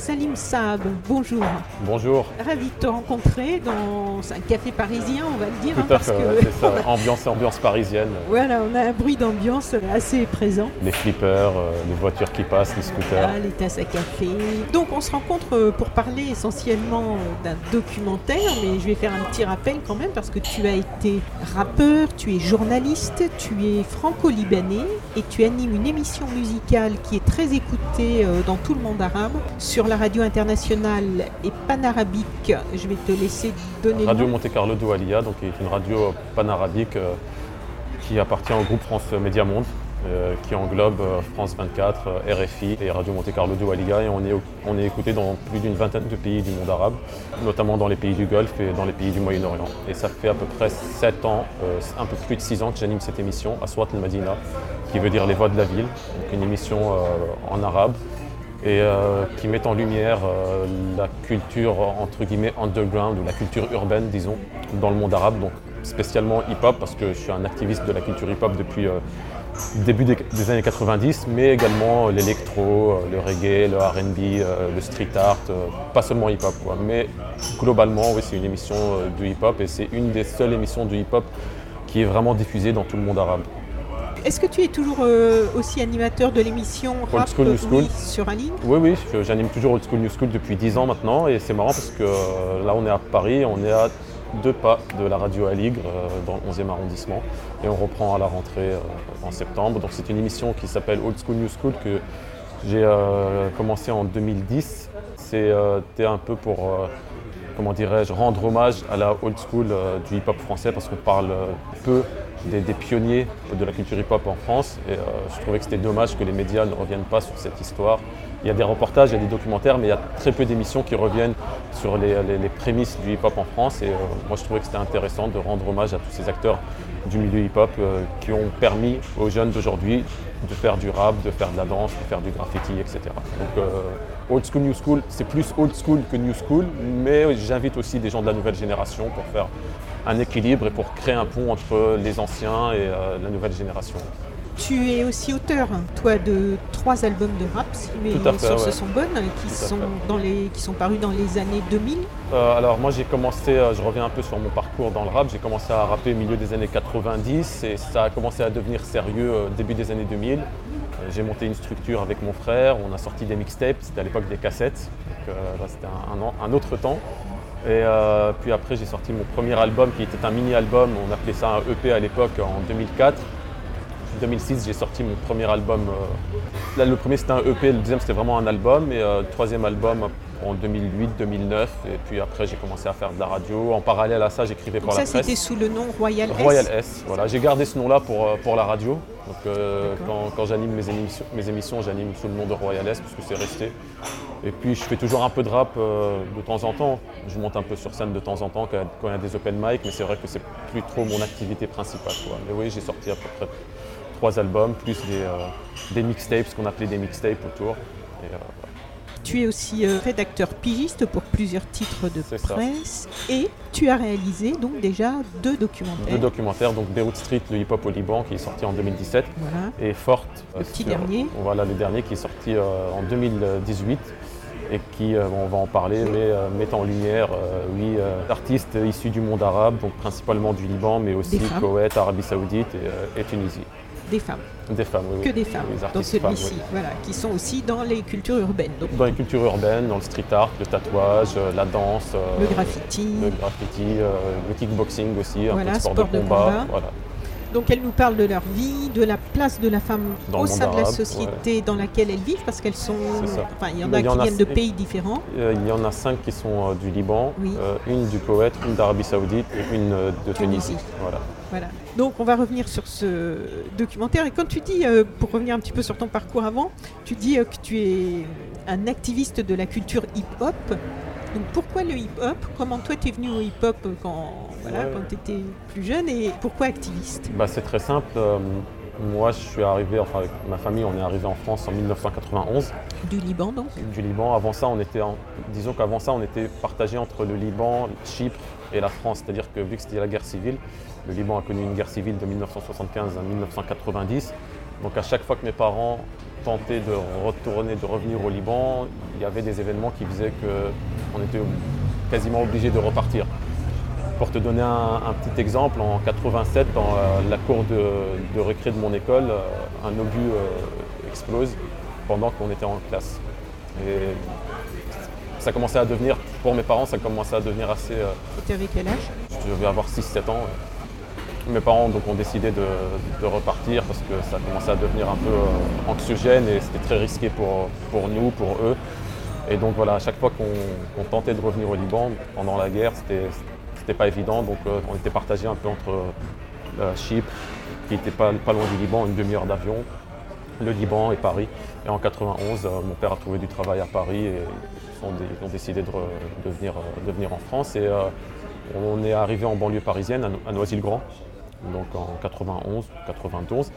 Salim Saab, bonjour. Bonjour. Ravi de te rencontrer dans un café parisien, on va le dire. Tout hein, à parce fait, que- c'est ça. Ambiance, ambiance parisienne. Voilà, on a un bruit d'ambiance assez présent. Les flippers, euh, les voitures qui passent, les scooters. Voilà, les tasses à café. Donc on se rencontre euh, pour parler essentiellement d'un documentaire, mais je vais faire un petit rappel quand même parce que tu as été rappeur, tu es journaliste, tu es franco-libanais et tu animes une émission musicale qui est très écoutée euh, dans tout le monde arabe sur la radio internationale et panarabique. Je vais te laisser donner Radio le nom. Monte Carlo Doualia, donc qui est une radio panarabique euh, qui appartient au groupe France Média Monde, euh, qui englobe euh, France 24, euh, RFI et Radio Monte Carlo Doualia. Et on est, on est écouté dans plus d'une vingtaine de pays du monde arabe, notamment dans les pays du Golfe et dans les pays du Moyen-Orient. Et ça fait à peu près 7 ans, un peu plus de 6 ans que j'anime cette émission, Aswat al-Madina, qui veut dire les voix de la ville, donc une émission en arabe et euh, qui met en lumière euh, la culture entre guillemets underground ou la culture urbaine disons dans le monde arabe donc spécialement hip-hop parce que je suis un activiste de la culture hip-hop depuis euh, début des, des années 90 mais également euh, l'électro, le reggae, le R&B, le street art, pas seulement hip-hop quoi mais globalement oui c'est une émission du hip-hop et c'est une des seules émissions du hip-hop qui est vraiment diffusée dans tout le monde arabe. Est-ce que tu es toujours euh, aussi animateur de l'émission Old School, New oui, School. sur Aline? Oui, oui, j'anime toujours Old School New School depuis 10 ans maintenant et c'est marrant parce que euh, là on est à Paris, on est à deux pas de la radio Aligre euh, dans le 11e arrondissement et on reprend à la rentrée euh, en septembre. Donc c'est une émission qui s'appelle Old School New School que j'ai euh, commencé en 2010. C'était un peu pour, euh, comment dirais-je, rendre hommage à la old school euh, du hip-hop français parce qu'on parle euh, peu des, pionniers de la culture hip-hop en France et euh, je trouvais que c'était dommage que les médias ne reviennent pas sur cette histoire. Il y a des reportages, il y a des documentaires, mais il y a très peu d'émissions qui reviennent sur les, prémices du hip-hop en France. Et euh, moi, je trouvais que c'était intéressant de rendre hommage à tous ces acteurs du milieu hip-hop euh, qui ont permis aux jeunes d'aujourd'hui de faire du rap, de faire de la danse, de faire du graffiti, etc. old school, new school, c'est plus old school que new school, mais j'invite aussi des gens de la nouvelle génération pour faire un équilibre et pour créer un pont entre les anciens et euh, la nouvelle génération. Tu es aussi auteur, hein, toi, de trois albums de rap, si mes sources ouais. sont bonnes, qui Tout à sont, dans les, qui sont parus dans les années 2000. Euh, alors moi j'ai commencé, euh, je reviens un peu sur mon parcours dans le rap, j'ai commencé à rapper au milieu des années 90 et ça a commencé à devenir sérieux euh, début des années 2000. Euh, J'ai monté une structure avec mon frère, on a sorti des mixtapes, c'était à l'époque des cassettes, donc euh, là c'était un, un an- un autre temps. Et euh, puis après j'ai sorti mon premier album qui était un mini-album, on appelait ça un EP à l'époque en 2004. 2006, j'ai sorti mon premier album. euh, là, le premier c'était un EP, le deuxième c'était vraiment un album, et euh, le troisième album en 2008-2009. Et puis après, j'ai commencé à faire de la radio. En parallèle à ça, j'écrivais pour ça, la presse. c'était sous le nom Royal, S. Royal S, voilà. J'ai gardé ce nom-là pour, euh, pour la radio. Donc euh, quand, quand j'anime mes émissions, mes émissions, j'anime sous le nom de Royal S parce que c'est resté. Et puis je fais toujours un peu de rap euh, de temps en temps. Je monte un peu sur scène de temps en temps quand il y a- quand il y a des open mic, mais c'est vrai que c'est plus trop mon activité principale. quoi. Mais oui, j'ai sorti à peu près trois albums, plus des, euh, des mixtapes, ce qu'on appelait des mixtapes autour. Et, euh, Tu es aussi euh, rédacteur pigiste pour plusieurs titres de ça. presse et tu as réalisé donc déjà deux documentaires. deux documentaires, donc Beirut Street, le hip-hop au Liban, qui est sorti en 2017. Voilà. et Forte. Le petit dernier. Voilà, le dernier qui est sorti euh, en 2018 et qui, on va en parler, mais met en lumière, oui, d'artistes issus du monde arabe, donc principalement du Liban, mais aussi. Koweït, Arabie Saoudite et, et Tunisie. Des femmes, Des femmes, oui. que des femmes femmes, celui-ci, oui. voilà, qui sont aussi dans les cultures urbaines. Donc Dans les cultures urbaines, dans le street art, le tatouage, euh, la danse, euh, le graffiti, le graffiti, euh, le kickboxing aussi, un Voilà, peu de sport, sport de de combat. combat. Voilà. Donc elles nous parlent de leur vie, de la place de la femme Dans au sein de la société dans laquelle elles vivent, parce qu'elles sont. Enfin, il y en a qui viennent de pays différents. Il y en a cinq qui sont du Liban, Oui. euh, une du Koweït, une d'Arabie Saoudite et une de Tunisie. Tunisie. Voilà. Voilà. Donc on va revenir sur ce documentaire. Et quand tu dis, euh, pour revenir un petit peu sur ton parcours avant, tu dis euh, que tu es un activiste de la culture hip-hop. Donc pourquoi le hip-hop? Comment toi tu es venu au hip-hop quand, voilà, Ouais. quand tu étais plus jeune et pourquoi activiste? Bah, c'est très simple. euh, moi, je suis arrivé, enfin, avec ma famille, on est arrivé en France en 1991, Du Liban donc? Du Liban. Avant ça, on était, en- disons qu'avant ça, on était partagé entre le Liban, Chypre et la France. C'est-à-dire que vu que c'était la guerre civile, le Liban a connu une guerre civile de 1975 à 1990. Donc à chaque fois que mes parents tentaient de retourner, de revenir au Liban, il y avait des événements qui faisaient qu'on était quasiment obligé de repartir. Pour te donner un, petit exemple, en 87, dans euh, la cour de, de récré de mon école, euh, un obus euh, explose pendant qu'on était en classe. Ça commençait à devenir, pour mes parents, ça commençait à devenir assez... euh, Tu avais quel âge? je devais avoir 6-7 ans. Mes parents donc, ont décidé de, de repartir parce que ça commençait à devenir un peu euh, anxiogène et c'était très risqué pour, pour nous, pour eux. Et donc voilà, à chaque fois qu'on tentait de revenir au Liban pendant la guerre, c'était pas évident. Donc euh, on était partagé un peu entre euh, Chypre, qui était pas, pas loin du Liban, une demi-heure d'avion, le Liban et Paris. Et en 91, euh, mon père a trouvé du travail à Paris et ont, ont décidé de, venir, euh, en France. Et euh, on est arrivé en banlieue parisienne, à No- à Noisy-le-Grand, donc en 91, 92.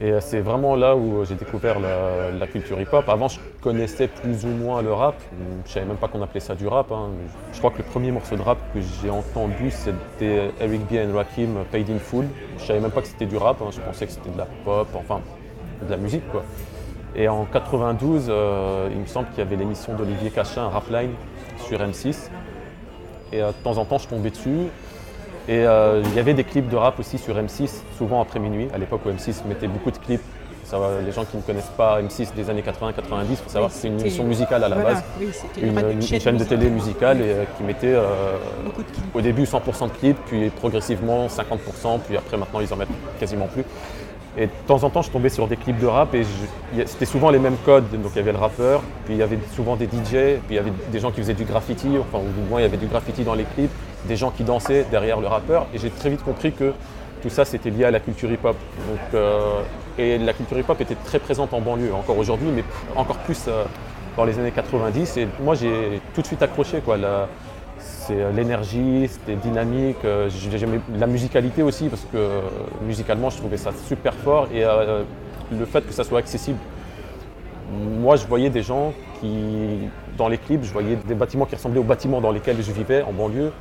Et euh, c'est vraiment là où j'ai découvert la, culture hip-hop. Avant, je connaissais plus ou moins le rap. Je savais même pas qu'on appelait ça du rap. hein. Je crois que le premier morceau de rap que j'ai entendu, c'était Eric B. and Rakim, Paid in Full. Je savais même pas que c'était du rap. hein. Je pensais que c'était de la pop, enfin de la musique quoi. Et en 92, euh, il me semble qu'il y avait l'émission d'Olivier Cachin, Rapline, sur M6. Et euh, de temps en temps, je tombais dessus. Et euh, il y avait des clips de rap aussi sur M6, souvent après minuit, à l'époque où M6 mettait beaucoup de clips. Ça les gens qui ne connaissent pas M6 des années 80-90, il faut savoir Oui, que c'est une émission musicale à la Voilà, base. oui, Une, une chaîne, de télé musicale et, qui mettait euh, au début 100% de clips, puis progressivement 50%, puis après maintenant ils en mettent quasiment plus. Et de temps en temps je tombais sur des clips de rap et c'était souvent les mêmes codes. Donc il y avait le rappeur, puis il y avait souvent des DJ, puis il y avait des gens qui faisaient du graffiti, enfin ou du moins il y avait du graffiti dans les clips, des gens qui dansaient derrière le rappeur. Et j'ai très vite compris que tout ça c'était lié à la culture hip-hop. Euh, et la culture hip-hop était très présente en banlieue, encore aujourd'hui, mais encore plus euh, dans les années 90. Et moi j'ai tout de suite accroché quoi. La- c'est euh, l'énergie, c'était dynamique. euh, j'ai- J'aimais la musicalité aussi parce que euh, musicalement je trouvais ça super fort et le fait que ça soit accessible. Moi je voyais des gens qui, dans les clips, je voyais des bâtiments qui ressemblaient aux bâtiments dans lesquels je vivais en banlieue,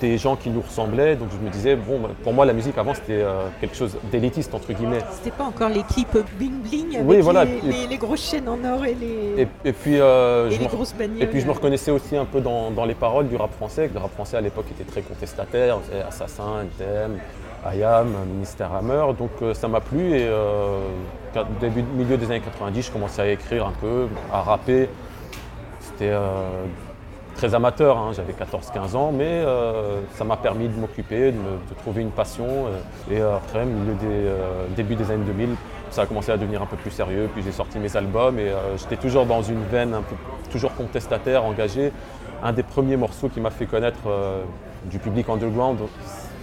des gens qui nous ressemblaient. Donc je me disais, bon, bah, pour moi la musique avant c'était euh, quelque chose d'élitiste entre guillemets. C'était pas encore les clips bling bling avec Oui, voilà. les, les- les grosses chaînes en or et les, Et, et puis, euh, et je les me- grosses bagnoles. Et puis je me reconnaissais aussi un peu dans, dans les paroles du rap français, le rap français à l'époque était très contestataire, Assassin, NTM, IAM, Ministère Hammer, donc euh, ça m'a plu et début, milieu des années 90, je commençais à écrire un peu, à rapper. C'était très amateur, hein, j'avais 14-15 ans, mais euh, ça m'a permis de m'occuper, de, trouver une passion. euh, et euh, après, milieu des, euh, début des années 2000, ça a commencé à devenir un peu plus sérieux, puis j'ai sorti mes albums et euh, j'étais toujours dans une veine un peu toujours contestataire, engagé. Un des premiers morceaux qui m'a fait connaître du public underground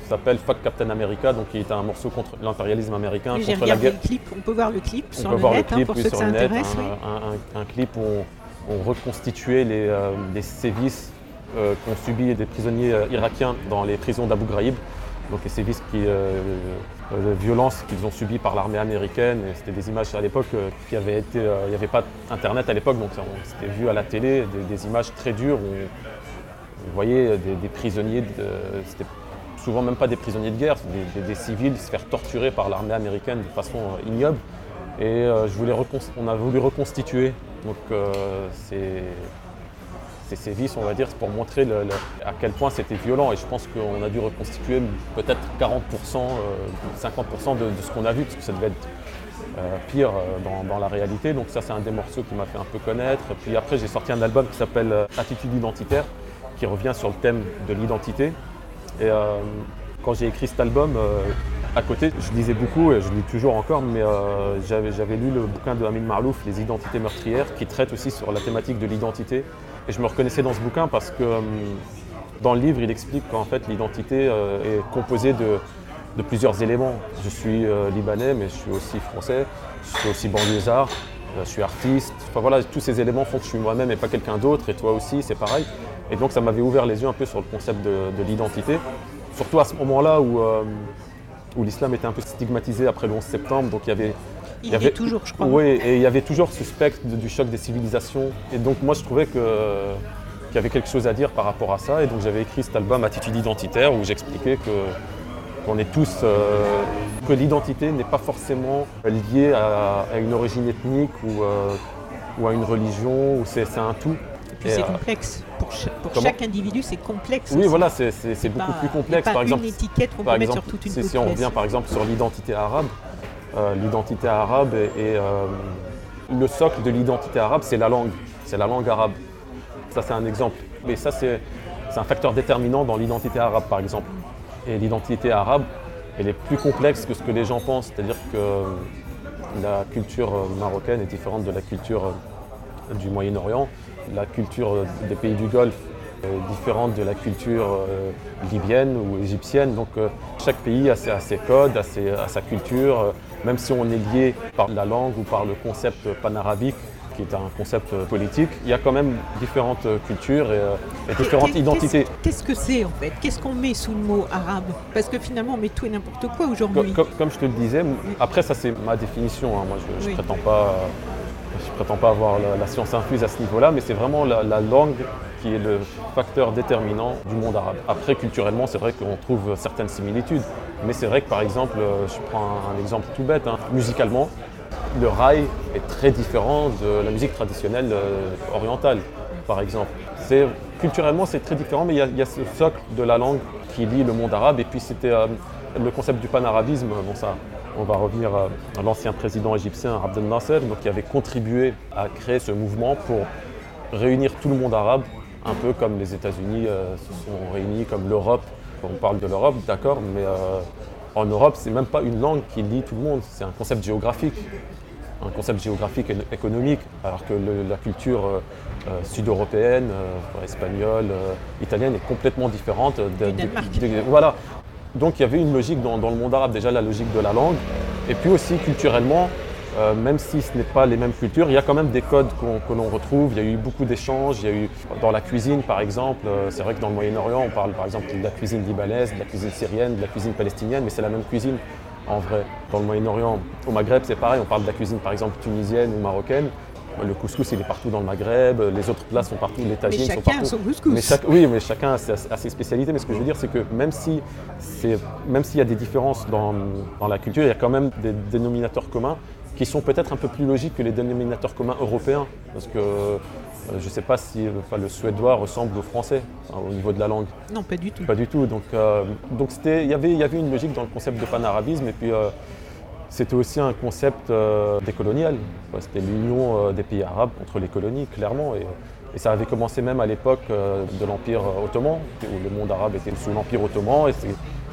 s'appelle Fuck Captain America, donc qui est un morceau contre l'impérialisme américain, contre la guerre. le clip, on peut voir le clip On sur peut le voir net le hein, clip pour oui, ceux sur que ça intéresse. oui. un, un- un- un clip où on, on reconstituait les, euh, sévices euh, qu'ont subis des prisonniers euh, irakiens dans les prisons d'Abu Ghraib. Donc les sévices qui, de violence qu'ils ont subies par l'armée américaine. C'était des images à l'époque qui avaient il n'y avait pas internet à l'époque, donc c'était vu à la télé, des, images très dures où on voyait des, prisonniers, c'était souvent même pas des prisonniers de guerre, des, des- civils se faire torturer par l'armée américaine de façon ignoble. Et on a voulu reconstituer donc, euh, ces, ces sévices, on va dire, pour montrer à quel point c'était violent. Et je pense qu'on a dû reconstituer peut-être 40%, euh, 50% de, de ce qu'on a vu, parce que ça devait être euh, pire euh, dans, la réalité. Donc ça, c'est un des morceaux qui m'a fait un peu connaître. Puis après, j'ai sorti un album qui s'appelle euh, Attitude identitaire, qui revient sur le thème de l'identité. Et euh, quand j'ai écrit cet album, euh, À côté, je lisais beaucoup, et je lis toujours encore, mais euh, j'avais, lu le bouquin de Amin Marlouf, Les identités meurtrières, qui traite aussi sur la thématique de l'identité. Et je me reconnaissais dans ce bouquin parce que euh, dans le livre, il explique qu'en fait, l'identité euh, est composée de, plusieurs éléments. Je suis libanais, mais je suis aussi français, je suis aussi banlieusard, je suis artiste. Enfin voilà, tous ces éléments font que je suis moi-même et pas quelqu'un d'autre, et toi aussi, c'est pareil. Et donc ça m'avait ouvert les yeux un peu sur le concept de, de l'identité, surtout à ce moment-là où, où l'islam était un peu stigmatisé après le 11 septembre, donc il y avait... Il y y avait- est toujours, je crois. Oui, et il y avait toujours ce spectre du choc des civilisations. Et donc moi je trouvais que- qu'il y avait quelque chose à dire par rapport à ça. Et donc j'avais écrit cet album Attitude identitaire où j'expliquais que qu'on est tous, euh, que l'identité n'est pas forcément liée à, à une origine ethnique ou, euh, ou à une religion, ou c'est un tout. Puis c'est euh, complexe. Pour, chaque individu, c'est complexe. Oui, aussi. voilà, c'est beaucoup Pas- plus complexe. pas Par exemple, une étiquette qu'on peut mettre sur toute une si, on revient par exemple sur l'identité arabe, euh, l'identité arabe et, euh, le socle de l'identité arabe, c'est la langue, c'est la langue arabe. Ça, c'est un exemple. Mais ça, c'est un facteur déterminant dans l'identité arabe, par exemple. Et l'identité arabe, elle est plus complexe que ce que les gens pensent. C'est-à-dire que la culture marocaine est différente de la culture du Moyen-Orient. La culture des pays du Golfe est différente de la culture euh, libyenne ou égyptienne. Donc euh, chaque pays a ses, a ses codes, a, ses- a sa culture, euh, même si on est lié par la langue ou par le concept panarabique qui est un concept politique, il y a quand même différentes cultures et, et différentes identités. Qu'est-ce que c'est en fait? Qu'est-ce qu'on met sous le mot arabe? Parce que finalement, on met tout et n'importe quoi aujourd'hui. co- Comme, je te le disais, après ça c'est ma définition, hein. moi je, Oui. prétends pas, je prétends pas avoir la, science infuse à ce niveau-là, mais c'est vraiment la, la langue qui est le facteur déterminant du monde arabe. Après culturellement c'est vrai qu'on trouve certaines similitudes, mais c'est vrai que par exemple, euh, je prends un, exemple tout bête, hein. musicalement, le rail est très différent de la musique traditionnelle euh, orientale, par exemple. C'est, culturellement, c'est très différent, mais il y, a, il y a ce socle de la langue qui lie le monde arabe. Et puis, c'était euh, le concept du panarabisme. Bon, ça, on va revenir euh, à l'ancien président égyptien Abdel Nasser, donc, qui avait contribué à créer ce mouvement pour réunir tout le monde arabe, un peu comme les États-Unis euh, se sont réunis, comme l'Europe. On parle de l'Europe, d'accord, mais euh, en Europe, c'est même pas une langue qui lie tout le monde, c'est un concept géographique un concept géographique et économique, alors que le- la culture euh, sud-européenne, espagnole, italienne est complètement différente. de- voilà. Donc il y avait une logique dans, dans le monde arabe, déjà la logique de la langue, et puis aussi culturellement, euh, même si ce n'est pas les mêmes cultures, il y a quand même des codes qu'on- que l'on retrouve. Il y a eu beaucoup d'échanges, il y a eu dans la cuisine par exemple, euh, c'est vrai que dans le Moyen-Orient, on parle par exemple de la cuisine libanaise, de la cuisine syrienne, de la cuisine palestinienne, mais c'est la même cuisine en vrai. Dans le Moyen-Orient, au Maghreb, c'est pareil, on parle de la cuisine par exemple tunisienne ou marocaine. Le couscous, il est partout dans le Maghreb, les autres plats sont partout, les tagines sont chacun a partout. son couscous. Mais chaque- oui, mais chacun a ses, a ses spécialités. Mais ce que je veux dire, c'est que même si c'est- même s'il y a des différences dans, dans la culture, il y a quand même des dénominateurs communs qui sont peut-être un peu plus logiques que les dénominateurs communs européens. Parce que euh, je ne sais pas si enfin, le suédois ressemble au français hein, au niveau de la langue. Non, pas du tout. Pas du tout. Donc, euh, donc c'était, il y avait, il y avait une logique dans le concept de panarabisme et puis euh, c'était aussi un concept euh, décolonial. C'était l'union euh, des pays arabes contre les colonies, clairement. Et, et ça avait commencé même à l'époque euh, de l'Empire euh, ottoman, où le monde arabe était sous l'Empire ottoman. Et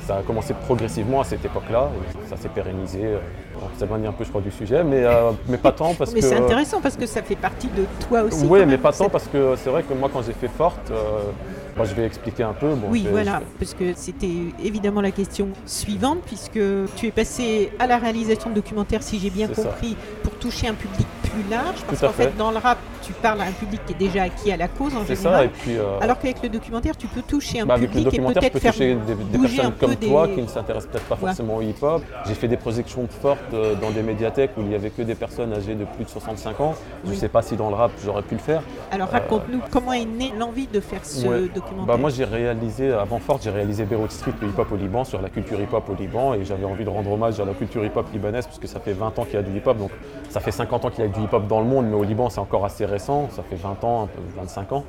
ça a commencé progressivement à cette époque-là. Ça s'est pérennisé. euh, on s'éloigne un peu, je crois, du sujet, mais, euh, mais pas tant parce Mais que. c'est intéressant parce que ça fait partie de toi aussi. Oui, mais pas tant parce que c'est vrai que moi, quand j'ai fait Forte, euh, moi, je vais expliquer un peu. Bon, Oui, voilà, parce que c'était évidemment la question suivante, puisque tu es passé à la réalisation de documentaires, si j'ai bien ça. compris, pour toucher un public plus large, parce qu'en fait, fait. dans le rap, tu parles à un public qui est déjà acquis à la cause en ça, général, et puis. euh, alors qu'avec le documentaire, tu peux toucher un Bah, avec le public et documentaire, je peut-être faire toucher des, personnes comme des... toi qui ne s'intéressent peut-être pas Ouais. forcément au hip-hop. J'ai fait des projections fortes euh, dans des médiathèques où il n'y avait que des personnes âgées de plus de 65 ans. Je ne sais pas si dans le rap j'aurais pu le faire. Alors raconte-nous, comment est née l'envie de faire ce Ouais. documentaire? Bah, moi j'ai réalisé, avant Forte, j'ai réalisé Beirut Street, le hip-hop au Liban, sur la culture hip-hop au Liban, et j'avais envie de rendre hommage à la culture hip-hop libanaise, parce que ça fait 20 ans qu'il y a du hip-hop, donc ça fait 50 ans qu'il y a du hip-hop dans le monde, mais au Liban c'est encore assez récent, ça fait 20 ans, un peu 25 ans.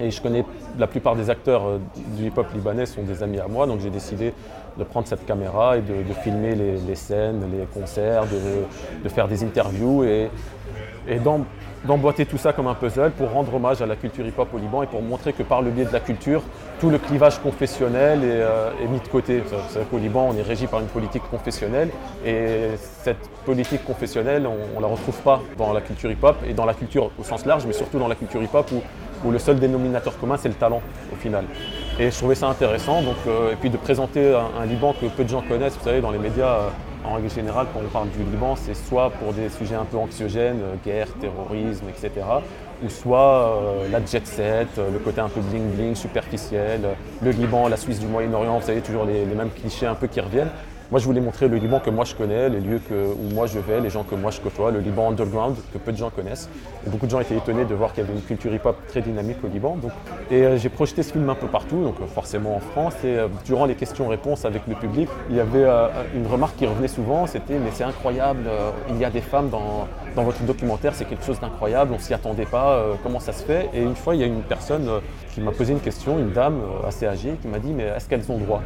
Et je connais la plupart des acteurs euh, du hip-hop libanais sont des amis à moi, donc j'ai décidé de prendre cette caméra et de, filmer les, scènes, les concerts, de, de faire des interviews. Et, et dans d'emboîter tout ça comme un puzzle pour rendre hommage à la culture hip-hop au Liban et pour montrer que par le biais de la culture, tout le clivage confessionnel est, euh, mis de côté. C'est-à-dire qu'au Liban, on est régi par une politique confessionnelle et cette politique confessionnelle, on ne la retrouve pas dans la culture hip-hop et dans la culture au sens large, mais surtout dans la culture hip-hop où, où le seul dénominateur commun, c'est le talent au final. Et je trouvais ça intéressant, donc, euh, et puis de présenter un, un Liban que peu de gens connaissent, vous savez, dans les médias. euh, en règle générale, quand on parle du Liban, c'est soit pour des sujets un peu anxiogènes, euh, guerre, terrorisme, etc., ou soit euh, la jet set, euh, le côté un peu bling-bling, superficiel, euh, le Liban, la Suisse du Moyen-Orient, vous savez, toujours les mêmes clichés un peu qui reviennent. Moi, je voulais montrer le Liban que moi je connais, les lieux où moi je vais, les gens que moi je côtoie, le Liban underground que peu de gens connaissent. Beaucoup de gens étaient étonnés de voir qu'il y avait une culture hip-hop très dynamique au Liban. Et euh, j'ai projeté ce film un peu partout, donc euh, forcément en France. Et euh, durant les questions-réponses avec le public, il y avait une remarque qui revenait souvent, c'était mais c'est incroyable, il y a des femmes dans, dans votre documentaire, c'est quelque chose d'incroyable, on s'y attendait pas, euh, comment ça se fait? Et une fois, il y a une personne euh, qui m'a posé une question, une dame euh, assez âgée, qui m'a dit mais est-ce qu'elles ont droit?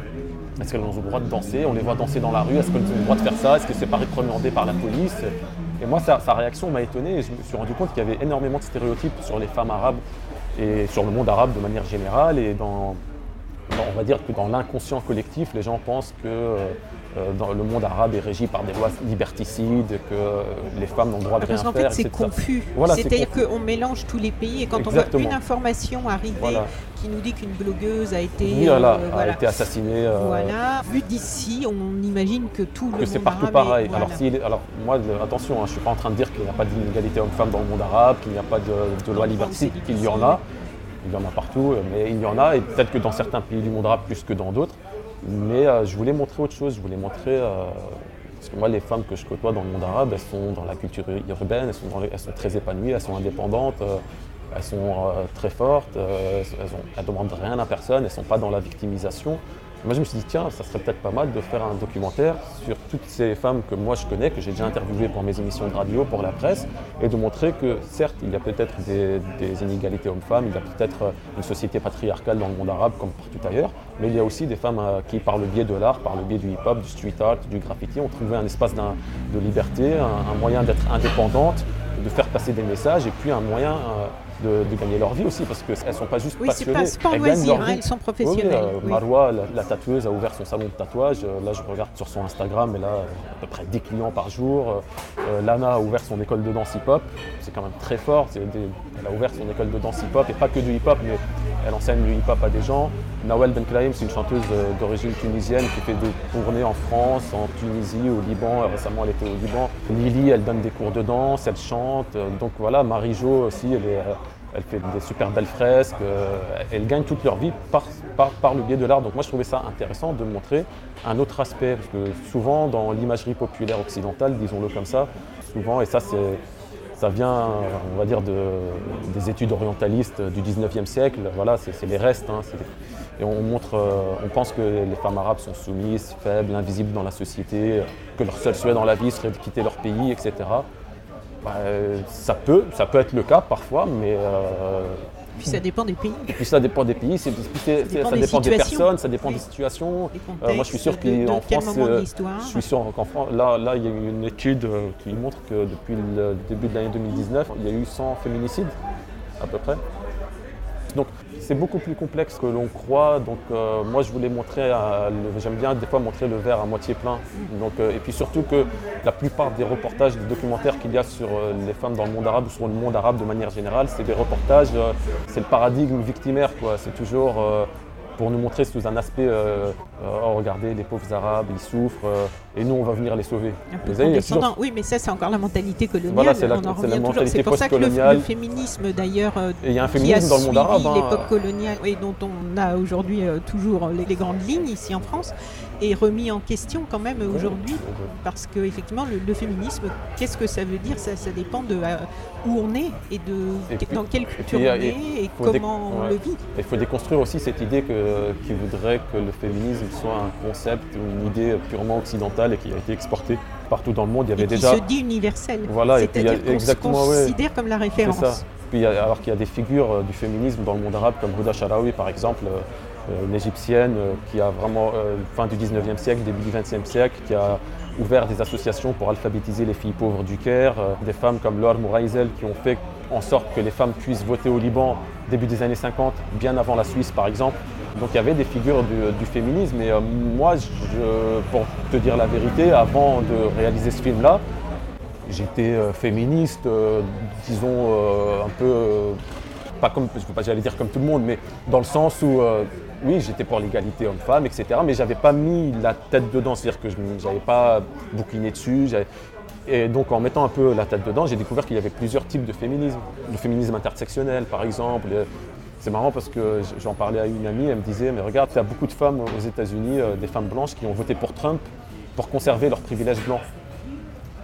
Est-ce qu'elles ont le droit de danser? On les voit danser dans la rue. Est-ce qu'elles ont le droit de faire ça? Est-ce que c'est pas réprimandé par la police? Et moi, sa, réaction m'a étonné et je me suis rendu compte qu'il y avait énormément de stéréotypes sur les femmes arabes et sur le monde arabe de manière générale. Et dans, on va dire que dans l'inconscient collectif, les gens pensent que dans le monde arabe est régi par des lois liberticides, que euh, les femmes n'ont le droit de Parce rien qu'en faire. fait, c'est confus. Voilà, C'est-à-dire qu'on mélange tous les pays et quand on voit une information arriver Voilà. qui nous dit qu'une blogueuse a été, voilà, euh, a voilà. été assassinée. euh, Voilà. vu d'ici, on imagine que tout le que c'est monde partout arabe pareil. est-. Alors, est- alors moi, attention, hein, je ne suis pas en train de dire qu'il n'y a pas d'inégalité homme-femme dans le monde arabe, qu'il n'y a pas de, de loi liberticide, qu'il y en a. Il y en a partout, euh, mais il y en a, et peut-être que dans certains pays du monde arabe plus que dans d'autres. Mais euh, je voulais montrer autre chose, je voulais montrer... euh, parce que moi, les femmes que je côtoie dans le monde arabe, elles sont dans la culture urbaine, elles sont, très épanouies, elles sont indépendantes, euh, elles sont très fortes, elles ne demandent rien à personne, elles ne sont pas dans la victimisation. Moi, je me suis dit, tiens, ça serait peut-être pas mal de faire un documentaire sur toutes ces femmes que moi je connais, que j'ai déjà interviewées pour mes émissions de radio, pour la presse, et de montrer que, certes, il y a peut-être des, inégalités hommes-femmes, il y a peut-être euh, une société patriarcale dans le monde arabe comme partout ailleurs, mais il y a aussi des femmes euh, qui, par le biais de l'art, par le biais du hip-hop, du street art, du graffiti, ont trouvé un espace de liberté, un, un moyen d'être indépendante, de faire passer des messages, et puis un moyen euh, de, de gagner leur vie aussi, parce qu'elles ne sont pas juste Oui, passionnées, pas, c'est pas en elles loisir, hein, elles sont Oui, professionnelles. euh, oui. Marwa, la, la tatoueuse, a ouvert son salon de tatouage. Euh, Là, je regarde sur son Instagram, elle a euh, à peu près 10 clients par jour. Euh, Lana a ouvert son école de danse hip-hop. C'est quand même très fort. Des- Elle a ouvert son école de danse hip-hop, et pas que du hip-hop, mais elle enseigne le hip-hop à des gens. Nawel Ben Klaim, c'est une chanteuse d'origine tunisienne qui fait des tournées en France, en Tunisie, au Liban. Récemment, elle était au Liban. Lily, elle donne des cours de danse, elle chante. Donc voilà, Marie-Jo aussi, elle est... elle fait des super belles fresques, euh, elles gagnent toute leur vie par, le biais de l'art. Donc moi je trouvais ça intéressant de montrer un autre aspect, parce que souvent dans l'imagerie populaire occidentale, disons-le comme ça, souvent, et ça c'est ça vient, on va dire, de, des études orientalistes du 19e siècle. Voilà, c'est les restes. hein, et on montre, euh, on pense que les femmes arabes sont soumises, faibles, invisibles dans la société, que leur seul souhait dans la vie serait de quitter leur pays, etc. Bah, euh, ça peut, ça peut être le cas parfois, mais euh, Puis ça dépend des pays. et puis ça dépend des pays, Ça dépend ça des dépend des situations. personnes, ça dépend des situations. des Euh, moi je suis sûr qu'en France, euh, je suis sûr qu'en France, là, là il y a eu une étude qui montre que depuis le début de l'année 2019, il y a eu 100 féminicides à peu près. Donc c'est beaucoup plus complexe que l'on croit. Donc euh, moi je voulais montrer, euh, j'aime bien des fois montrer le verre à moitié plein. Donc, euh, et puis surtout que la plupart des reportages, des documentaires qu'il y a sur les femmes dans le monde arabe ou sur le monde arabe de manière générale, c'est des reportages, c'est le paradigme victimaire. C'est toujours pour nous montrer sous un aspect, euh, oh regardez les pauvres arabes, ils souffrent, euh, et nous on va venir les sauver. Un peu toujours-. Oui, mais ça, c'est encore la mentalité coloniale. Voilà, c'est la- mentalité C'est pour ça que le, féminisme, d'ailleurs, euh, Et il y a un qui a féminisme dans le monde suivi arabe. hein. l'époque coloniale et dont on a aujourd'hui euh, toujours les, les grandes lignes ici en France, est remis en question quand même aujourd'hui. Parce que effectivement, le, le féminisme, qu'est-ce que ça veut dire? Ça, ça dépend de où on est et de Et puis- dans quelle culture puis, on est et comment on ouais. le vit. Il faut déconstruire aussi cette idée que- qui voudrait que le féminisme soit un concept ou une idée purement occidentale et qui a été exportée partout dans le monde. Il y avait Et qui déjà. se dit universel. Voilà, et puis il y a- C'est-à-dire qu'on se ouais. considère comme la référence. ça. Puis, alors qu'il y a des figures euh, du féminisme dans le monde arabe comme Huda Sharawi par exemple, euh, euh, une égyptienne euh, qui a vraiment, euh, fin du 19e siècle, début du 20e siècle, qui a ouvert des associations pour alphabétiser les filles pauvres du Caire, euh, des femmes comme Laure Mouraizel qui ont fait en sorte que les femmes puissent voter au Liban début des années 50, bien avant la Suisse par exemple. Donc il y avait des figures du, féminisme. Et moi, pour te dire la vérité, avant de réaliser ce film-là, j'étais féministe, disons un peu pas comme, je ne pas j'allais dire comme tout le monde, mais dans le sens où, euh, oui, j'étais pour l'égalité homme-femme, etc. Mais je n'avais pas mis la tête dedans, c'est-à-dire que je n'avais pas bouquiné dessus. Et donc en mettant un peu la tête dedans, j'ai découvert qu'il y avait plusieurs types de féminisme. Le féminisme intersectionnel, par exemple. C'est marrant parce que j'en parlais à une amie, elle me disait, mais regarde, il y a beaucoup de femmes aux États-Unis, euh, des femmes blanches, qui ont voté pour Trump pour conserver leurs privilèges blancs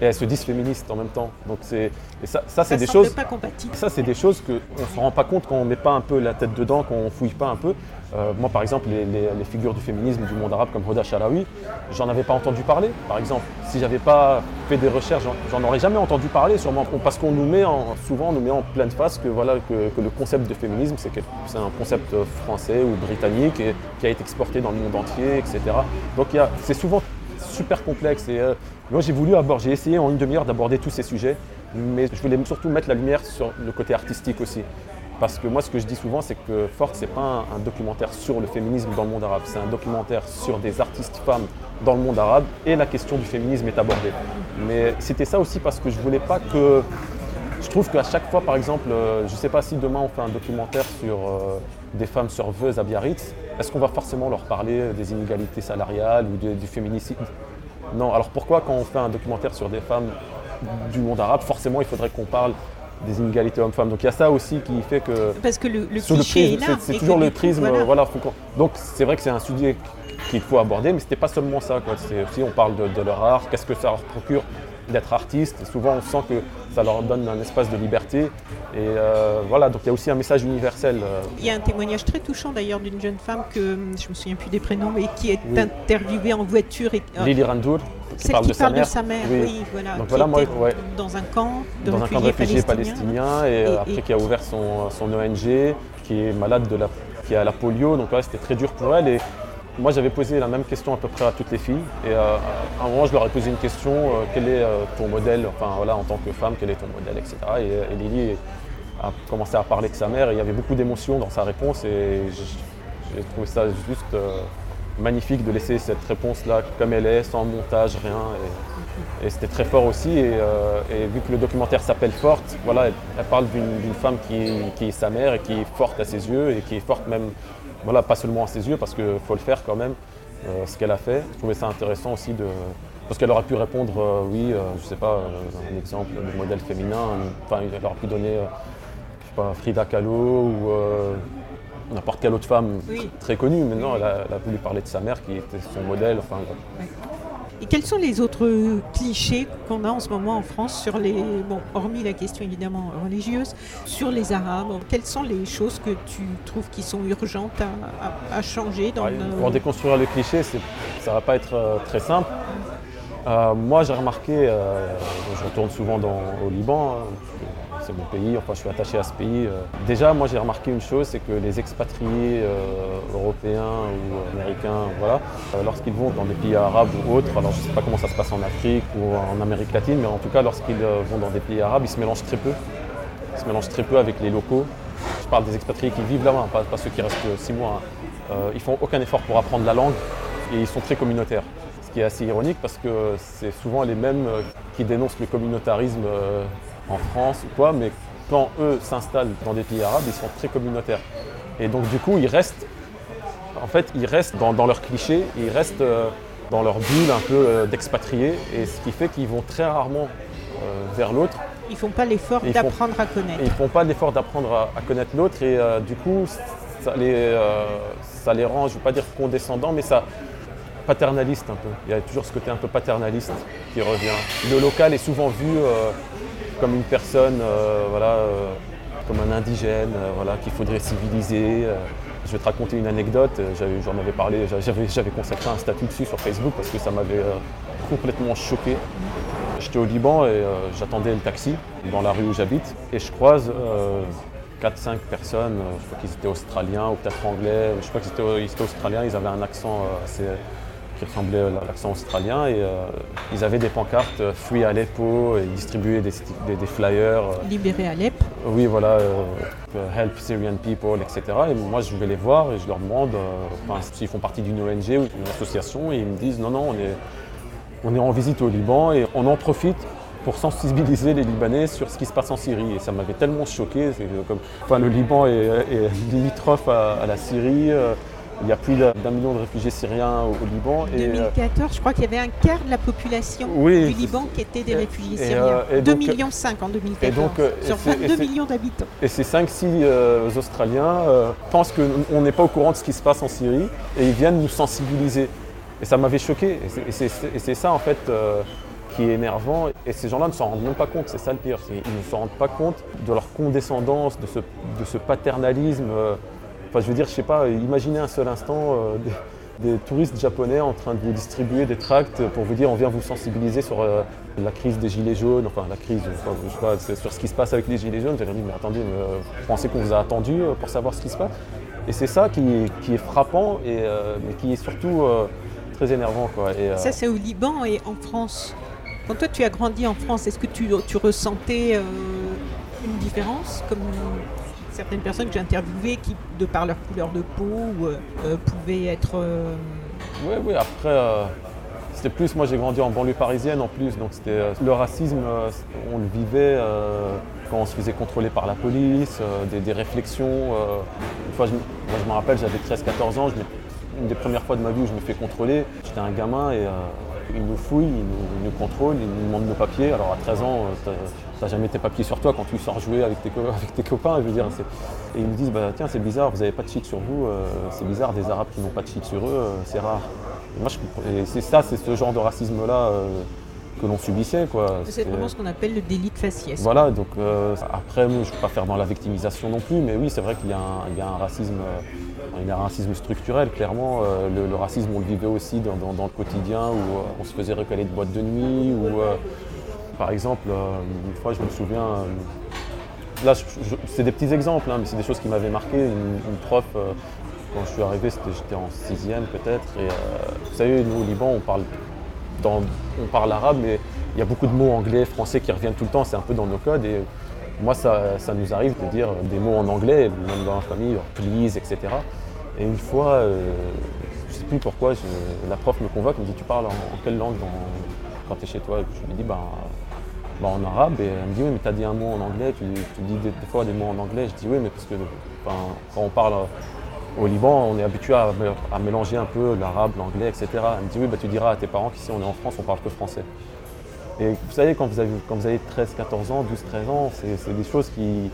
et elles se disent féministes en même temps. Donc c'est ça, ça c'est des choses. Pas compatible. Ça c'est des choses qu'on ne se rend pas compte quand on ne met pas un peu la tête dedans, quand on fouille pas un peu. Euh, moi par exemple les, figures du féminisme du monde arabe comme Hoda Sharawi, j'en avais pas entendu parler. Par exemple, si j'avais pas fait des recherches, j'en aurais jamais entendu parler sûrement parce qu'on nous met en, souvent on nous met en pleine face que voilà que, le concept de féminisme c'est un concept français ou britannique et qui a été exporté dans le monde entier, etc. Donc c'est souvent super complexe et euh, moi, j'ai voulu aborder, j'ai essayé en une demi-heure d'aborder tous ces sujets, mais je voulais surtout mettre la lumière sur le côté artistique aussi. Parce que moi, ce que je dis souvent, c'est que Forte, ce n'est pas un, documentaire sur le féminisme dans le monde arabe, c'est un documentaire sur des artistes femmes dans le monde arabe et la question du féminisme est abordée. Mais c'était ça aussi parce que je voulais pas que. Je trouve qu'à chaque fois, par exemple, euh, je sais pas si demain on fait un documentaire sur euh, des femmes surveuses à Biarritz, est-ce qu'on va forcément leur parler des inégalités salariales ou du féminicide? Non, alors pourquoi quand on fait un documentaire sur des femmes du monde arabe, forcément il faudrait qu'on parle des inégalités hommes-femmes? Donc il y a ça aussi qui fait que... Parce que le, cliché C'est toujours le prisme, voilà. donc c'est vrai que c'est un sujet qu'il faut aborder, mais ce n'était pas seulement ça. C'est aussi, on parle de, leur art, qu'est-ce que ça leur procure d'être artiste. Et souvent, on sent que ça leur donne un espace de liberté. Et euh, voilà, donc il y a aussi un message universel. Euh. Il y a un témoignage très touchant d'ailleurs d'une jeune femme que je me souviens plus des prénoms, mais qui est interviewée en voiture. Et, euh, Lily Randour. Qui parle, de, sa mère. oui. voilà. Donc voilà, moi, dans un camp de dans réfugiés, un camp de réfugiés palestiniens, et, après qui a ouvert son, son, ONG, qui est malade de la, qui a la polio. Donc là, c'était très dur pour elle. Et moi, j'avais posé la même question à peu près à toutes les filles. Et euh, à un moment, je leur ai posé une question euh, quel est euh, ton modèle, enfin voilà, en tant que femme, quel est ton modèle, etc. Et, Lily a commencé à parler de sa mère. Et il y avait beaucoup d'émotions dans sa réponse. Et j'ai trouvé ça juste magnifique de laisser cette réponse-là comme elle est, sans montage, rien. Et, c'était très fort aussi. Et, vu que le documentaire s'appelle Forte, voilà, elle, parle d'une femme qui, qui, est sa mère et qui est forte à ses yeux et qui est forte même voilà, pas seulement à ses yeux, parce qu'il faut le faire quand même, euh, ce qu'elle a fait. Je trouvais ça intéressant aussi de. Parce qu'elle aurait pu répondre, euh, oui, je euh, je sais pas, un exemple de modèle féminin, enfin, elle aurait pu donner, je sais pas, Frida Kahlo ou n'importe quelle autre femme très connue. Mais non, elle a, voulu parler de sa mère qui était son modèle. Enfin, et quels sont les autres clichés qu'on a en ce moment en France sur les, bon, hormis la question évidemment religieuse, sur les Arabes Quelles sont les choses que tu trouves qui sont urgentes à, changer dans Pour déconstruire le cliché, ça ne va pas être euh, très simple. Euh, moi, j'ai remarqué, euh, je retourne souvent au Liban, hein, c'est mon pays, enfin je suis attaché à ce pays. Euh. Déjà, moi j'ai remarqué une chose, c'est que les expatriés euh, européens ou américains, voilà, euh, lorsqu'ils vont dans des pays arabes ou autres, alors je ne sais pas comment ça se passe en Afrique ou en Amérique latine, mais en tout cas lorsqu'ils vont dans des pays arabes, ils se mélangent très peu. Ils se mélangent très peu avec les locaux. Je parle des expatriés qui vivent là-bas, pas, ceux qui restent six mois. Hein. ils font aucun effort pour apprendre la langue et ils sont très communautaires. Ce qui est assez ironique parce que c'est souvent les mêmes qui dénoncent le communautarisme en France ou quoi, mais quand eux s'installent dans des pays arabes, ils sont très communautaires. Et donc du coup, ils restent, en fait, ils restent dans, leurs clichés, ils restent euh, dans leur bulle un peu euh, d'expatriés, et ce qui fait qu'ils vont très rarement euh, vers l'autre. Ils font pas l'effort d'apprendre à connaître. Ils font pas l'effort d'apprendre à, connaître l'autre, et du coup, ça les, ça les rend, je ne veux pas dire condescendants, mais ça, paternaliste un peu. Il y a toujours ce côté un peu paternaliste qui revient. Le local est souvent vu comme une personne, euh, voilà, euh, comme un indigène, euh, voilà, qu'il faudrait civiliser. Je vais te raconter une anecdote, j'en avais parlé, j'avais consacré un statut dessus sur Facebook parce que ça m'avait complètement choqué. J'étais au Liban et j'attendais le taxi dans la rue où j'habite et je croise 4-5 personnes, je crois qu'ils étaient australiens ou peut-être anglais, je crois qu'ils étaient, australiens, ils avaient un accent assez, qui ressemblait à l'accent australien. Et ils avaient des pancartes Free Aleppo, et ils distribuaient des, des, flyers. Libérer Alep. Oui, voilà, Help Syrian People, etc. Et moi, je vais les voir et je leur demande s'ils font partie d'une ONG ou d'une association. Et ils me disent non, non, on est, on est en visite au Liban et on en profite pour sensibiliser les Libanais sur ce qui se passe en Syrie. Et ça m'avait tellement choqué. Comme, enfin, le Liban est, limitrophe à, la Syrie. Euh, il y a plus d'un million de réfugiés syriens au, Liban. En 2014, je crois qu'il y avait un quart de la population du Liban qui était des réfugiés syriens. 2,5 euh, millions en 2014, donc, euh, sur 22 millions d'habitants. Et ces 5-6 Australiens pensent qu'on n'est pas au courant de ce qui se passe en Syrie et ils viennent nous sensibiliser. Et ça m'avait choqué. Et c'est ça, en fait, qui est énervant. Et ces gens-là ne s'en rendent même pas compte, c'est ça le pire. Ils ne s'en rendent pas compte de leur condescendance, de ce, de ce paternalisme. Euh, enfin, je veux dire, je sais pas, imaginez un seul instant euh, des, touristes japonais en train de vous distribuer des tracts pour vous dire on vient vous sensibiliser sur euh, la crise des gilets jaunes, enfin la crise, je sais pas, sur ce qui se passe avec les gilets jaunes. Allez dire, mais attendez, vous pensez qu'on vous a attendu pour savoir ce qui se passe? Et c'est ça qui, est frappant, mais qui est surtout très énervant. Ça, c'est au Liban et en France quand toi tu as grandi en France, est-ce que tu, ressentais euh, une différence certaines personnes que j'ai interviewées qui, de par leur couleur de peau, euh, euh, pouvaient être... Oui, oui, après, c'était plus, moi j'ai grandi en banlieue parisienne en plus, donc c'était le racisme, on le vivait quand on se faisait contrôler par la police, des, réflexions. une fois, je me rappelle, j'avais 13-14 ans, une des premières fois de ma vie où je me fais contrôler, j'étais un gamin et ils nous fouillent, ils nous, contrôlent, ils nous demandent nos papiers. Alors à 13 ans, euh, tu n'as jamais tes papiers sur toi quand tu sors jouer avec tes, copains. Je veux dire, et ils nous disent bah, tiens, c'est bizarre, vous n'avez pas de cheat sur vous, euh, c'est bizarre, des Arabes qui n'ont pas de cheat sur eux, euh, c'est rare. Et moi, c'est ça, c'est ce genre de racisme-là que l'on subissait. C'est vraiment ce qu'on appelle le délit de faciès. Voilà, donc après, je ne vais pas faire dans la victimisation non plus, mais oui, c'est vrai qu'il y, y, a un racisme il y a un racisme structurel, clairement. Euh, le, racisme, on le vivait aussi dans, le quotidien où euh, on se faisait recaler de boîtes de nuit. Ou, euh, par exemple, une fois, je me souviens, là, c'est des petits exemples, hein, mais c'est des choses qui m'avaient marqué. Une, prof, quand je suis arrivé, j'étais en sixième peut-être. Et vous savez, nous au Liban, on parle, on parle arabe, mais il y a beaucoup de mots anglais, français qui reviennent tout le temps. C'est un peu dans nos codes. Et, moi, ça, ça, nous arrive de dire des mots en anglais, même dans la famille, please, etc. Et une fois, euh, je ne sais plus pourquoi, la prof me convoque, me dit Tu parles en, quelle langue quand tu es chez toi? Je lui dis bah, bah, En arabe. Et elle me dit Oui, mais tu as dit un mot en anglais, tu, dis des, fois des mots en anglais. Je dis Oui, mais parce que quand on parle au Liban, on est habitué à, mélanger un peu l'arabe, l'anglais, etc. Elle me dit Oui, bah, tu diras à tes parents qu'ici on est en France, on parle que français. Et vous savez, quand vous avez, quand vous avez 13, 14 ans, 12, 13 ans, c'est des choses qui,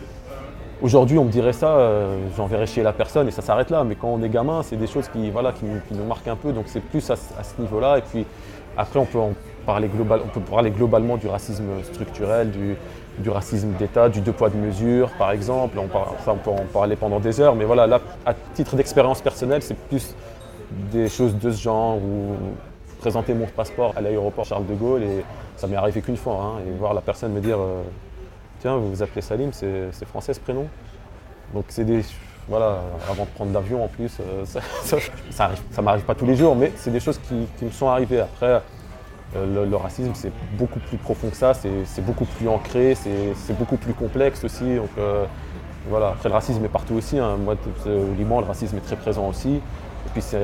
Aujourd'hui, on me dirait ça, euh, j'enverrais chier la personne et ça s'arrête là. Mais quand on est gamin, c'est des choses qui, voilà, qui, nous marquent un peu. Donc c'est plus à, ce niveau-là. Et puis après, on peut, parler global, on peut parler globalement du racisme structurel, du, racisme d'État, du deux poids, deux mesures, par exemple. On ça, on peut en parler pendant des heures. Mais voilà, là, à titre d'expérience personnelle, c'est plus des choses de ce genre où présenter mon passeport à l'aéroport Charles de Gaulle et ça m'est arrivé qu'une fois. Hein, et voir la personne me dire. Euh, Tiens, vous vous appelez Salim, c'est français ce prénom? Donc c'est des. Voilà, avant de prendre l'avion en plus, euh, ça, m'arrive pas tous les jours, mais c'est des choses qui, me sont arrivées. Après, euh, le, racisme, c'est beaucoup plus profond que ça, c'est beaucoup plus ancré, c'est beaucoup plus complexe aussi. Euh, voilà, après le racisme est partout aussi. Hein. Moi, au Liban, le racisme est très présent aussi. Et puis c'est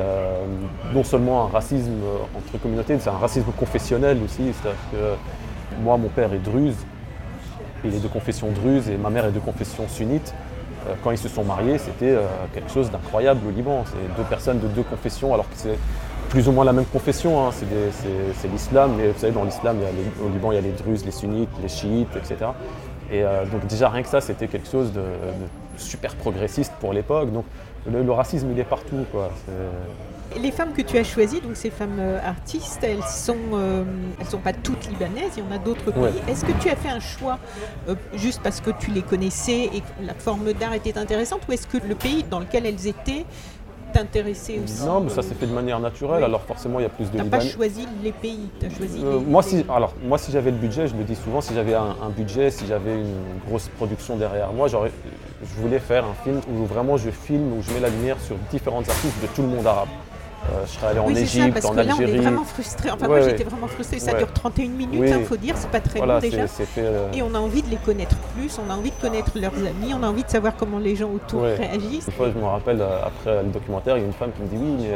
non seulement un racisme entre communautés, c'est un racisme confessionnel aussi. C'est-à-dire que moi, mon père est druze, il est de confession druze et ma mère est de confession sunnite. Euh, quand ils se sont mariés, c'était euh, quelque chose d'incroyable au Liban. C'est deux personnes de deux confessions, alors que c'est plus ou moins la même confession. Hein. C'est l'islam, mais vous savez, dans l'islam, au Liban, il y a les druzes, les sunnites, les chiites, etc. Et euh, donc déjà, rien que ça, c'était quelque chose de, super progressiste pour l'époque. Donc le, racisme, il est partout. Quoi les femmes que tu as choisies, donc ces femmes euh, artistes, elles sont, euh, elles sont pas toutes libanaises. Il y en a d'autres pays. Est-ce que tu as fait un choix euh, juste parce que tu les connaissais et que la forme d'art était intéressante, ou est-ce que le pays dans lequel elles étaient t'intéressait aussi Non, mais ça s'est fait de manière naturelle. Alors forcément, il y a plus de. Tu n'as pas choisi les pays, tu as choisi. moi, si, alors moi, si j'avais le budget, je le dis souvent, si j'avais un, budget, si j'avais une grosse production derrière moi, je voulais faire un film où vraiment je filme, où je mets la lumière sur différentes artistes de tout le monde arabe. Je serais allé en oui, Égypte, parce en que Algérie. Là, on est vraiment frustré. Enfin, moi, j'étais vraiment frustrée. Ça dure 31 minutes, il faut dire, c'est pas très long déjà. Et on a envie de les connaître plus, on a envie de connaître leurs amis, on a envie de savoir comment les gens autour réagissent. Une fois, je me rappelle, après le documentaire, il y a une femme qui me dit Oui, mais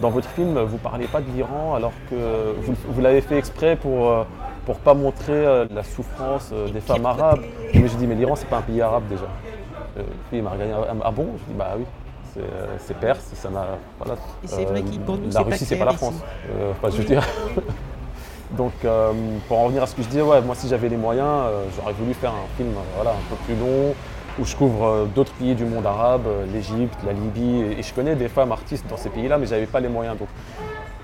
dans votre film, vous ne parlez pas de l'Iran alors que vous, l'avez fait exprès pour pour pas montrer la souffrance des femmes arabes. Mais je dis mais l'Iran c'est pas un pays arabe déjà. Euh, il m'a regardé ah bon? Je dis bah oui. C'est perse, ça n'a. Voilà. Et c'est vrai pour nous, la Russie, c'est pas la France. Euh, enfin, je veux dire. Donc, pour en revenir à ce que je disais, ouais, moi, si j'avais les moyens, j'aurais voulu faire un film voilà, un peu plus long, où je couvre d'autres pays du monde arabe, l'Égypte, la Libye, et, je connais des femmes artistes dans ces pays-là, mais j'avais pas les moyens. Donc,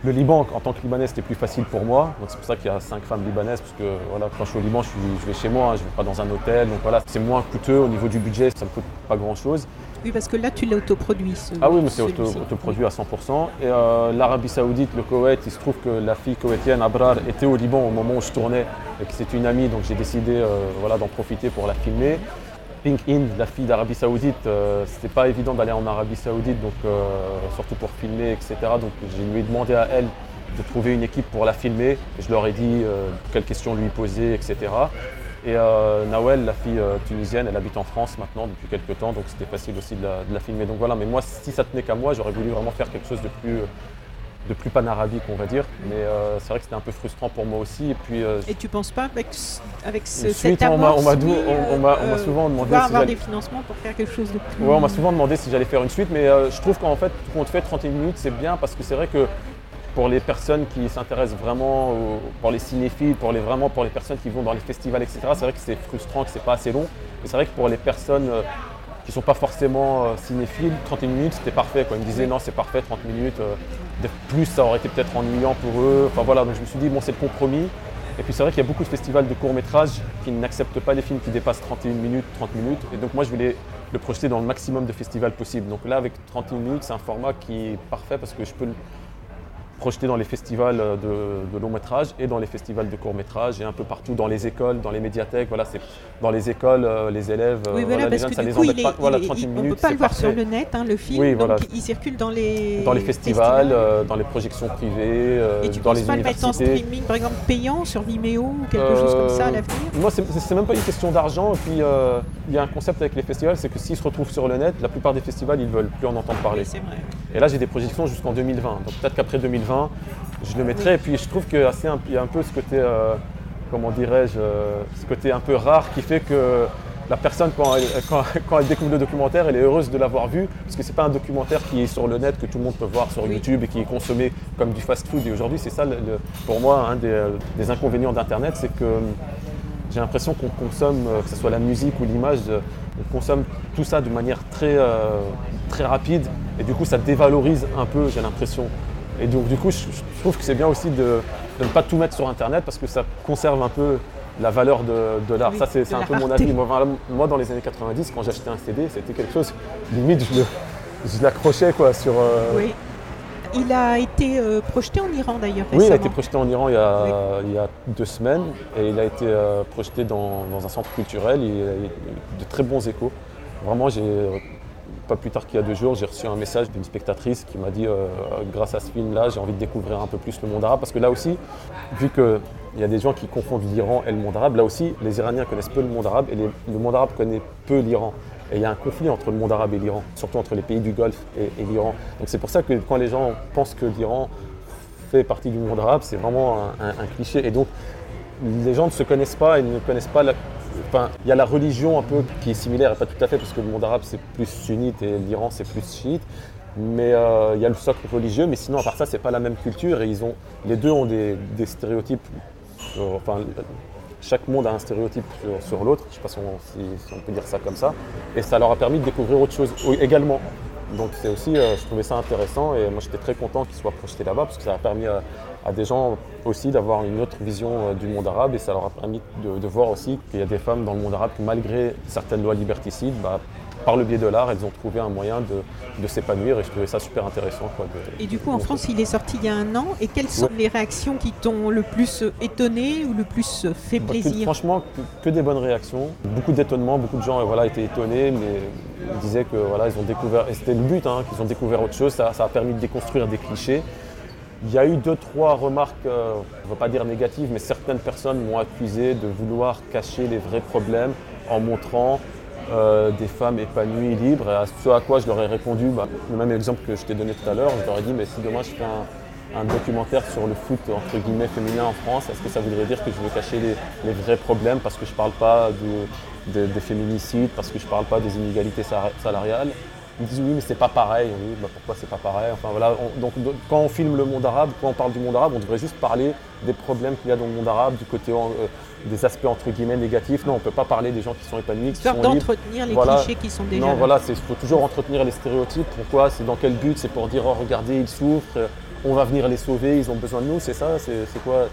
le Liban, en tant que Libanais, c'était plus facile pour moi. Donc c'est pour ça qu'il y a cinq femmes libanaises, parce que voilà, quand je suis au Liban, je, vais chez moi, hein, je ne vais pas dans un hôtel. Donc voilà, c'est moins coûteux au niveau du budget, ça ne me coûte pas grand-chose. Oui, parce que là, tu l'as autoproduit. Ce, ah oui, mais c'est autoproduit à 100%. Et euh, l'Arabie Saoudite, le Koweït, il se trouve que la fille koweïtienne, Abrar, était au Liban au moment où je tournais et que c'est une amie, donc j'ai décidé euh, voilà, d'en profiter pour la filmer. Pink Hind, la fille d'Arabie Saoudite, euh, c'était pas évident d'aller en Arabie Saoudite, donc euh, surtout pour filmer, etc. Donc je lui ai demandé à elle de trouver une équipe pour la filmer. Je leur ai dit euh, quelles questions lui poser, etc. Et Nawel, la fille tunisienne, elle habite en France maintenant depuis quelques temps, donc c'était facile aussi de la, filmer. Donc voilà, mais moi, si ça tenait qu'à moi, j'aurais voulu vraiment faire quelque chose de plus de plus panarabique, on va dire. Mais euh, c'est vrai que c'était un peu frustrant pour moi aussi. Et puis. Euh, et tu penses pas avec, avec ce, suite, cette on m'a euh, souvent demandé. si avoir des financements pour faire quelque chose de plus. Ouais, on m'a souvent demandé si j'allais faire une suite, mais je trouve qu'en fait, quand on te fait 31 minutes, c'est bien parce que c'est vrai que pour les personnes qui s'intéressent vraiment, pour les cinéphiles, pour les, vraiment pour les personnes qui vont dans les festivals, etc., c'est vrai que c'est frustrant, que c'est pas assez long. Mais c'est vrai que pour les personnes qui ne sont pas forcément cinéphiles, 31 minutes c'était parfait. Quoi. Ils me disaient non, c'est parfait, 30 minutes de plus, ça aurait été peut-être ennuyant pour eux. Enfin voilà, donc je me suis dit, bon, c'est le compromis. Et puis c'est vrai qu'il y a beaucoup de festivals de courts-métrages qui n'acceptent pas les films qui dépassent 31 minutes, 30 minutes. Et donc moi, je voulais le projeter dans le maximum de festivals possible. Donc là, avec 31 minutes, c'est un format qui est parfait parce que je peux projeté dans les festivals de, long métrage et dans les festivals de court métrage et un peu partout dans les écoles, dans les médiathèques. Voilà, c'est dans les écoles, euh, les élèves, oui, voilà, les jeunes, ça les embête pas. Voilà, 30 minutes. On ne peut pas le voir sur le net, hein, le film. Oui, donc il circule dans les dans les festivals, euh, dans les projections privées, euh, et tu dans les pas le mettre en streaming, par exemple payant sur Vimeo ou quelque chose comme ça à l'avenir? Moi, c'est même pas une question d'argent. Et puis il y a un concept avec les festivals, c'est que s'ils se retrouvent sur le net, la plupart des festivals, ils veulent plus en entendre parler. Vrai. Et là, j'ai des projections jusqu'en 2020. Donc peut-être qu'après 2020 je le mettrais. Et puis je trouve qu'il y a un peu ce côté, euh, comment dirais-je, euh, ce côté un peu rare qui fait que la personne, quand elle, découvre le documentaire, elle est heureuse de l'avoir vu, parce que ce n'est pas un documentaire qui est sur le net, que tout le monde peut voir sur YouTube et qui est consommé comme du fast-food. Et aujourd'hui, c'est ça, pour moi, un des, inconvénients d'Internet, c'est que j'ai l'impression qu'on consomme, euh, que ce soit la musique ou l'image, on consomme tout ça de manière très, très rapide, et du coup, ça dévalorise un peu, j'ai l'impression, et donc du coup, je, trouve que c'est bien aussi de, ne pas tout mettre sur Internet parce que ça conserve un peu la valeur de, l'art. ça, c'est un peu mon avis. Moi, dans les années 90, quand j'achetais un CD, c'était quelque chose, limite, je l'accrochais quoi sur... Euh, oui. Il a été euh, projeté en Iran d'ailleurs Oui, il a été projeté en Iran il y a, deux semaines et il a été euh, projeté dans, dans, un centre culturel. Il a eu de très bons échos. Vraiment, j'ai pas plus tard qu'il y a deux jours, j'ai reçu un message d'une spectatrice qui m'a dit euh, grâce à ce film-là, j'ai envie de découvrir un peu plus le monde arabe. Parce que là aussi, vu qu'il y a des gens qui confondent l'Iran et le monde arabe, là aussi, les Iraniens connaissent peu le monde arabe et le monde arabe connaît peu l'Iran. Et il y a un conflit entre le monde arabe et l'Iran, surtout entre les pays du Golfe et, l'Iran. Donc c'est pour ça que quand les gens pensent que l'Iran fait partie du monde arabe, c'est vraiment un, cliché. Et donc les gens ne se connaissent pas et ne connaissent pas la, Enfin, il y a la religion un peu qui est similaire, et pas tout à fait, parce que le monde arabe c'est plus sunnite et l'Iran c'est plus chiite. Mais euh, il y a le socle religieux, mais sinon à part ça, c'est pas la même culture et ils ont, les deux ont des, stéréotypes. enfin, chaque monde a un stéréotype sur, l'autre, je ne sais pas si on, peut dire ça comme ça, et ça leur a permis de découvrir autre chose également. Donc c'est aussi, euh, je trouvais ça intéressant et moi j'étais très content qu'ils soient projetés là-bas parce que ça a permis à, des gens aussi d'avoir une autre vision euh, du monde arabe et ça leur a permis de, voir aussi qu'il y a des femmes dans le monde arabe qui malgré certaines lois liberticides, bah, par le biais de l'art, elles ont trouvé un moyen de, s'épanouir et je trouvais ça super intéressant. Quoi, et du coup, en France, il est sorti il y a un an. Et quelles sont les réactions qui t'ont le plus étonné ou le plus fait bah, plaisir? Franchement, que, des bonnes réactions. Beaucoup d'étonnement, beaucoup de gens voilà, étaient étonnés, mais ils disaient que voilà, ils ont découvert, et c'était le but, hein, qu'ils ont découvert autre chose. Ça, ça a permis de déconstruire des clichés. Il y a eu deux, trois remarques, euh, on ne va pas dire négatives, mais certaines personnes m'ont accusé de vouloir cacher les vrais problèmes en montrant euh, des femmes épanouies, libres. Et à ce à quoi je leur ai répondu, bah, le même exemple que je t'ai donné tout à l'heure, je leur ai dit, mais si demain je fais un, documentaire sur le foot entre guillemets féminin en France, est-ce que ça voudrait dire que je veux cacher les, vrais problèmes parce que je ne parle pas des féminicides, parce que je ne parle pas des inégalités salariales? Ils disent oui mais c'est pas pareil. Oui, bah, pourquoi c'est pas pareil? Enfin voilà. donc quand on filme le monde arabe, quand on parle du monde arabe, on devrait juste parler des problèmes qu'il y a dans le monde arabe, du côté euh, des aspects entre guillemets négatifs. Non, on peut pas parler des gens qui sont épanouis, qui sont d'entretenir les clichés qui sont déjà. Non, voilà, il faut toujours entretenir les stéréotypes. Pourquoi? C'est dans quel but? C'est pour dire oh regardez ils souffrent, on va venir les sauver, ils ont besoin de nous. C'est ça? C'est quoi?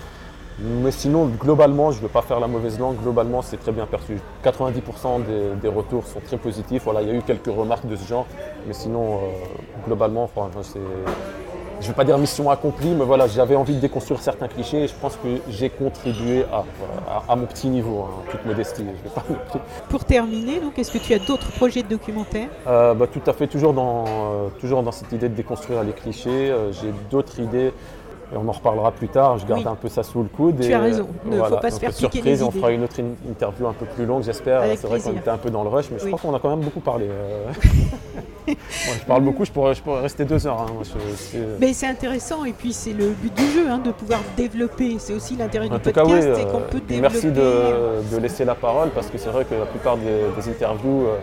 Mais sinon, globalement, je ne veux pas faire la mauvaise langue, globalement, c'est très bien perçu. 90% des, retours sont très positifs. Voilà, il y a eu quelques remarques de ce genre, mais sinon, euh, globalement, c'est. Je ne vais pas dire mission accomplie, mais voilà, j'avais envie de déconstruire certains clichés et je pense que j'ai contribué à, mon petit niveau, hein, toute modestie. Pour terminer, donc, est-ce que tu as d'autres projets de documentaire euh, bah, Tout à fait, toujours dans, euh, toujours dans cette idée de déconstruire les clichés. j'ai d'autres idées on en reparlera plus tard, je garde un peu ça sous le coude. Tu as raison, il ne faut pas se faire surprise, on fera une autre interview un peu plus longue, j'espère. C'est vrai qu'on était un peu dans le rush, mais je crois qu'on a quand même beaucoup parlé. Euh. je parle beaucoup, je pourrais, je pourrais rester deux heures. Hein. mais c'est intéressant, et puis c'est le but du jeu, hein, de pouvoir développer. C'est aussi l'intérêt du podcast, c'est qu'on euh, peut développer. Merci de, laisser la parole, parce que c'est vrai que la plupart des, interviews... Euh,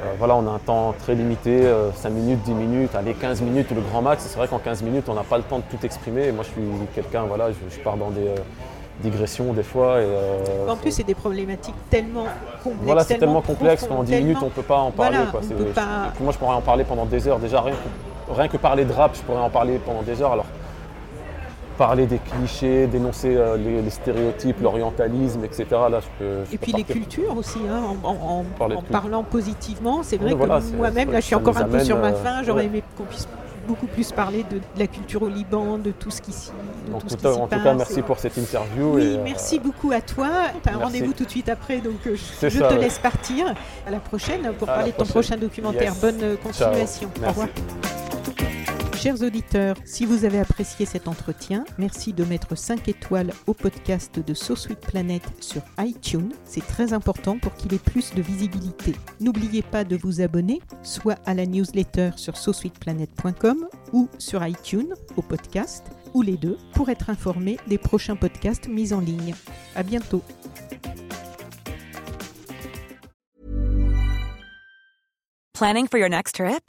euh, voilà, on a un temps très limité, 5 euh, minutes, 10 minutes, allez 15 minutes le grand max. C'est vrai qu'en 15 minutes, on n'a pas le temps de tout exprimer. Et moi, je suis quelqu'un, voilà, je, pars dans des euh, digressions des fois. en plus, c'est des problématiques tellement complexes. Voilà, c'est tellement, complexe qu'en 10 minutes, on ne peut pas en parler. Moi, je pourrais en parler pendant des heures. Déjà, rien que, rien que parler de rap, je pourrais en parler pendant des heures. Alors, parler des clichés, dénoncer euh, les, stéréotypes, l'orientalisme, etc. Là, Et puis les cultures aussi, hein, en, parlant positivement. C'est vrai que moi-même, là, je suis encore un peu sur ma euh, fin. J'aurais aimé qu'on puisse beaucoup plus parler de, la culture au Liban, de tout ce qui s'y En, tout, en tout cas, merci pour cette interview. Oui, euh, merci beaucoup à toi. Tu as un rendez-vous tout de suite après, donc je, te laisse partir. À la prochaine pour parler de ton prochain documentaire. Bonne continuation. Au revoir. Chers auditeurs, si vous avez apprécié cet entretien, merci de mettre 5 étoiles au podcast de So Sweet Planet sur iTunes. C'est très important pour qu'il ait plus de visibilité. N'oubliez pas de vous abonner, soit à la newsletter sur sosweetplanet.com ou sur iTunes au podcast, ou les deux, pour être informé des prochains podcasts mis en ligne. À bientôt. Planning for your next trip?